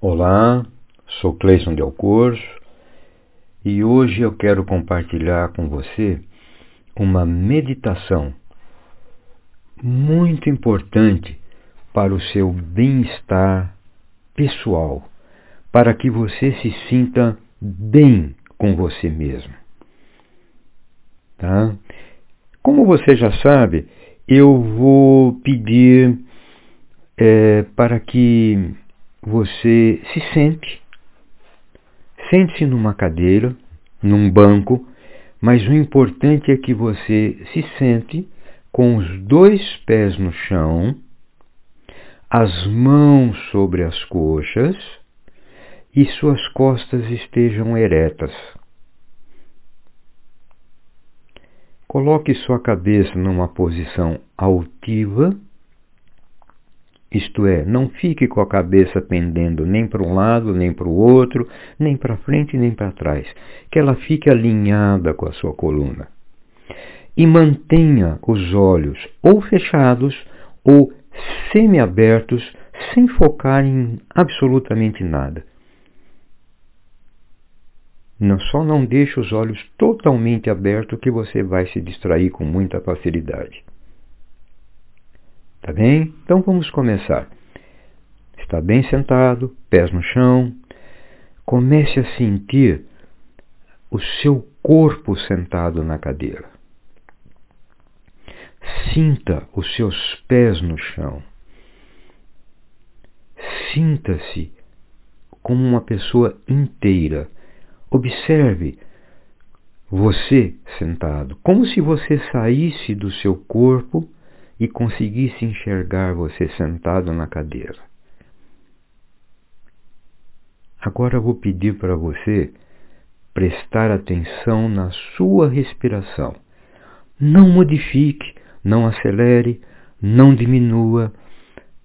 Olá, sou Cleison Del Corso e hoje eu quero compartilhar com você uma meditação muito importante para o seu bem-estar pessoal, para que você se sinta bem com você mesmo. Tá? Como você já sabe, eu vou pedir é, para que você se sente, sente-se numa cadeira, num banco, mas o importante é que você se sente com os dois pés no chão, as mãos sobre as coxas e suas costas estejam eretas. Coloque sua cabeça numa posição altiva, isto é, não fique com a cabeça pendendo nem para um lado, nem para o outro, nem para frente, nem para trás. Que ela fique alinhada com a sua coluna. E mantenha os olhos ou fechados ou semiabertos, sem focar em absolutamente nada. Não, só não deixe os olhos totalmente abertos que você vai se distrair com muita facilidade. Tá bem? Então vamos começar. Está bem sentado, pés no chão. Comece a sentir o seu corpo sentado na cadeira. Sinta os seus pés no chão. Sinta-se como uma pessoa inteira Observe você sentado, como se você saísse do seu corpo e conseguisse enxergar você sentado na cadeira. Agora vou pedir para você prestar atenção na sua respiração. Não modifique, não acelere, não diminua,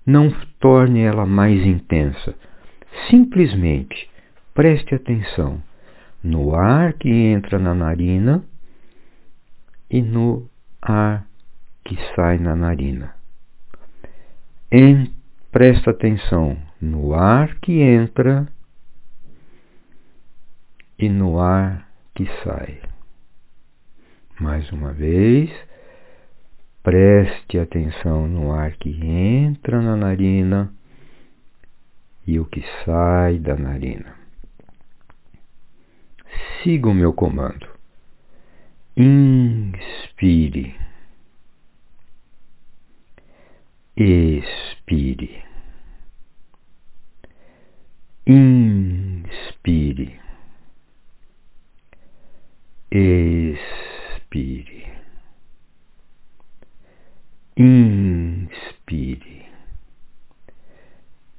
não torne ela mais intensa. Simplesmente preste atenção no ar que entra na narina e no ar que sai na narina. Em, presta atenção no ar que entra e no ar que sai. Mais uma vez, preste atenção no ar que entra na narina e o que sai da narina siga o meu comando. Inspire. Expire. Inspire. Expire. Inspire.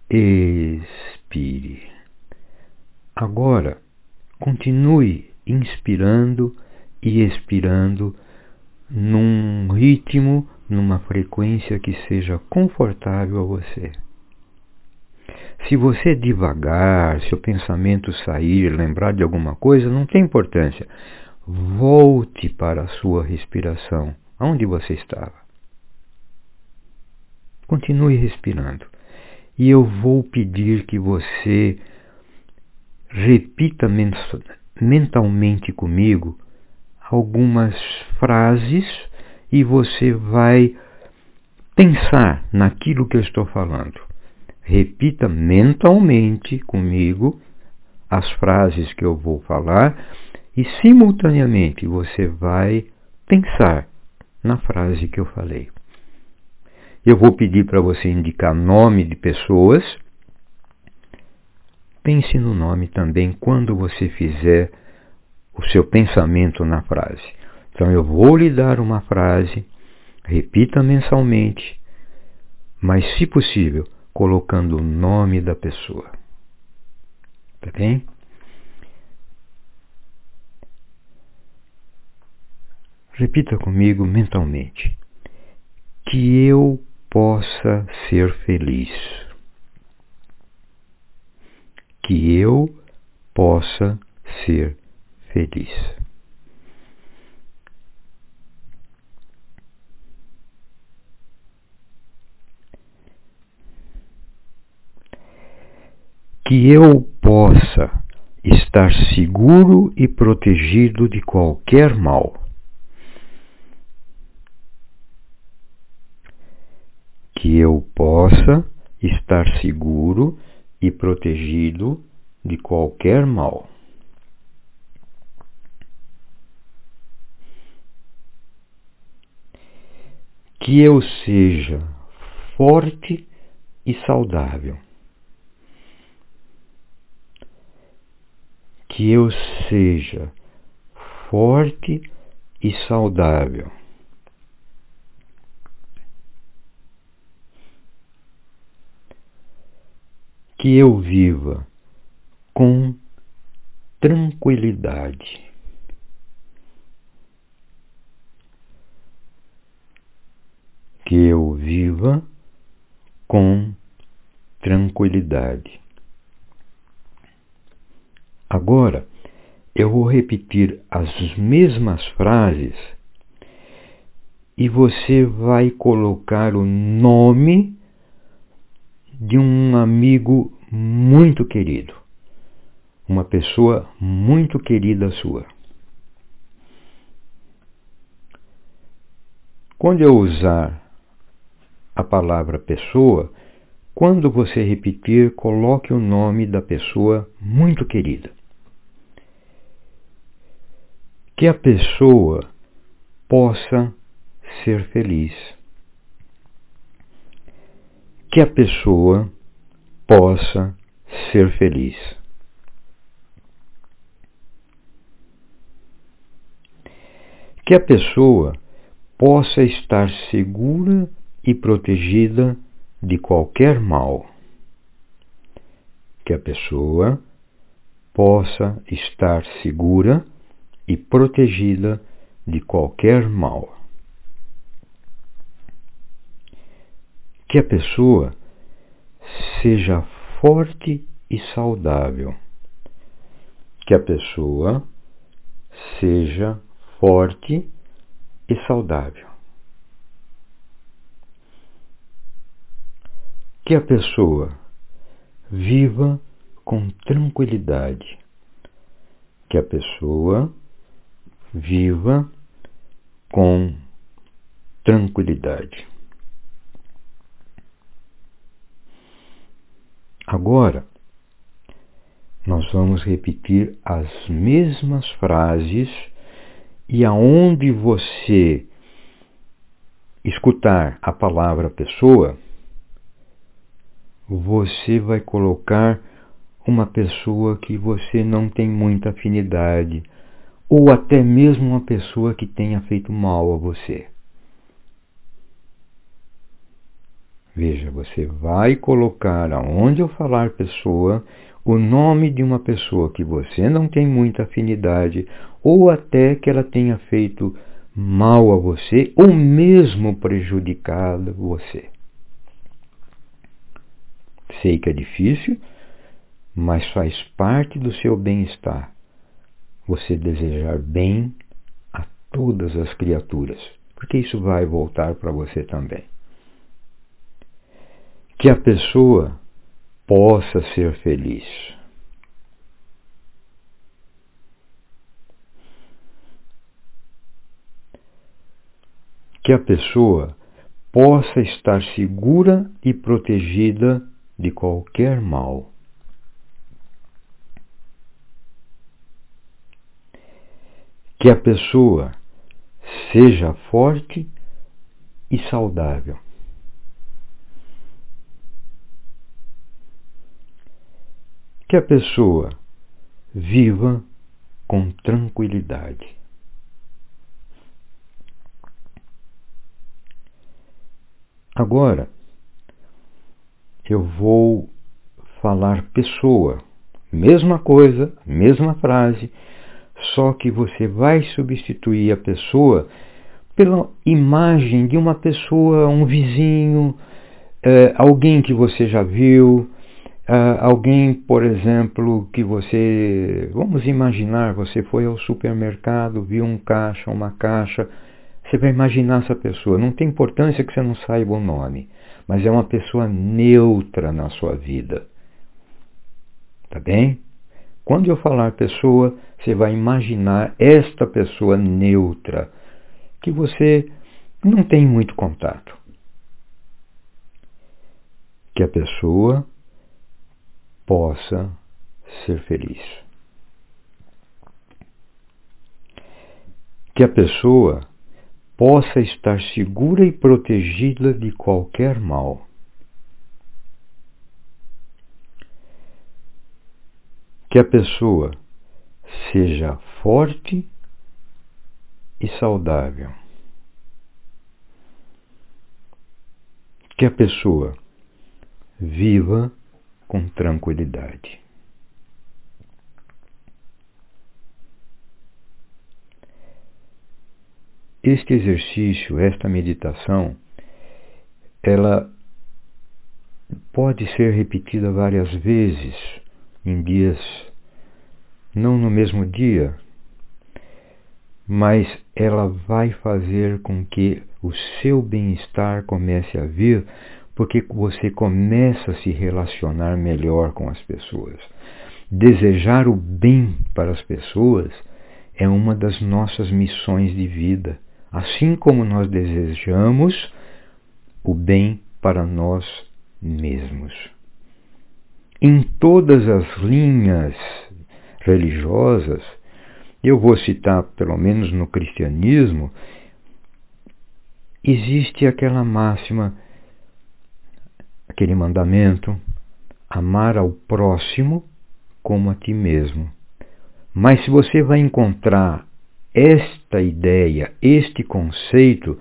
Expire. Agora, Continue inspirando e expirando num ritmo, numa frequência que seja confortável a você. Se você devagar, se o pensamento sair, lembrar de alguma coisa, não tem importância. Volte para a sua respiração, onde você estava. Continue respirando. E eu vou pedir que você repita mentalmente comigo algumas frases e você vai pensar naquilo que eu estou falando. Repita mentalmente comigo as frases que eu vou falar e simultaneamente você vai pensar na frase que eu falei. Eu vou pedir para você indicar nome de pessoas Pense no nome também quando você fizer o seu pensamento na frase. Então eu vou lhe dar uma frase, repita mensalmente, mas se possível, colocando o nome da pessoa. Tá bem? Repita comigo mentalmente. Que eu possa ser feliz que eu possa ser feliz. Que eu possa estar seguro e protegido de qualquer mal. Que eu possa estar seguro e protegido de qualquer mal. Que eu seja forte e saudável. Que eu seja forte e saudável. Que eu viva com tranquilidade. Que eu viva com tranquilidade. Agora, eu vou repetir as mesmas frases e você vai colocar o nome de um amigo muito querido, uma pessoa muito querida sua. Quando eu usar a palavra pessoa, quando você repetir, coloque o nome da pessoa muito querida. Que a pessoa possa ser feliz. Que a pessoa possa ser feliz. Que a pessoa possa estar segura e protegida de qualquer mal. Que a pessoa possa estar segura e protegida de qualquer mal. Que a pessoa seja forte e saudável. Que a pessoa seja forte e saudável. que a pessoa viva com tranquilidade, que a pessoa viva com tranquilidade. Agora, nós vamos repetir as mesmas frases e aonde você escutar a palavra pessoa, você vai colocar uma pessoa que você não tem muita afinidade, ou até mesmo uma pessoa que tenha feito mal a você. Veja, você vai colocar aonde eu falar pessoa o nome de uma pessoa que você não tem muita afinidade, ou até que ela tenha feito mal a você, ou mesmo prejudicado você. Sei que é difícil, mas faz parte do seu bem-estar você desejar bem a todas as criaturas, porque isso vai voltar para você também. Que a pessoa possa ser feliz. Que a pessoa possa estar segura e protegida de qualquer mal. Que a pessoa seja forte e saudável. Que a pessoa viva com tranquilidade. Agora, eu vou falar pessoa. Mesma coisa, mesma frase, só que você vai substituir a pessoa pela imagem de uma pessoa, um vizinho, é, alguém que você já viu, é, alguém, por exemplo, que você. Vamos imaginar, você foi ao supermercado, viu um caixa, uma caixa. Você vai imaginar essa pessoa. Não tem importância que você não saiba o nome mas é uma pessoa neutra na sua vida. Tá bem? Quando eu falar pessoa, você vai imaginar esta pessoa neutra, que você não tem muito contato. Que a pessoa possa ser feliz. Que a pessoa possa estar segura e protegida de qualquer mal. Que a pessoa seja forte e saudável. Que a pessoa viva com tranquilidade. Este exercício, esta meditação, ela pode ser repetida várias vezes em dias, não no mesmo dia, mas ela vai fazer com que o seu bem-estar comece a vir, porque você começa a se relacionar melhor com as pessoas. Desejar o bem para as pessoas é uma das nossas missões de vida assim como nós desejamos o bem para nós mesmos. Em todas as linhas religiosas, eu vou citar pelo menos no cristianismo, existe aquela máxima, aquele mandamento, amar ao próximo como a ti mesmo. Mas se você vai encontrar esta ideia, este conceito,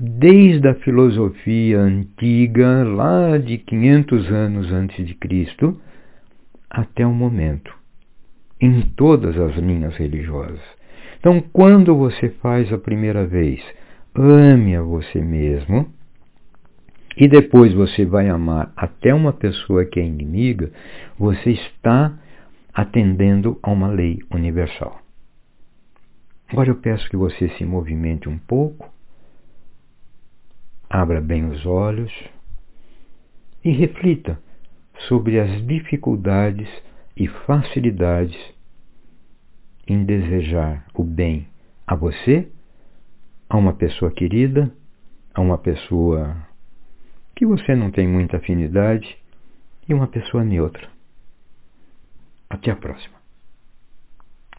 desde a filosofia antiga, lá de 500 anos antes de Cristo, até o momento, em todas as linhas religiosas. Então, quando você faz a primeira vez, ame a você mesmo, e depois você vai amar até uma pessoa que é inimiga, você está atendendo a uma lei universal. Agora eu peço que você se movimente um pouco, abra bem os olhos e reflita sobre as dificuldades e facilidades em desejar o bem a você, a uma pessoa querida, a uma pessoa que você não tem muita afinidade e uma pessoa neutra. Até a próxima.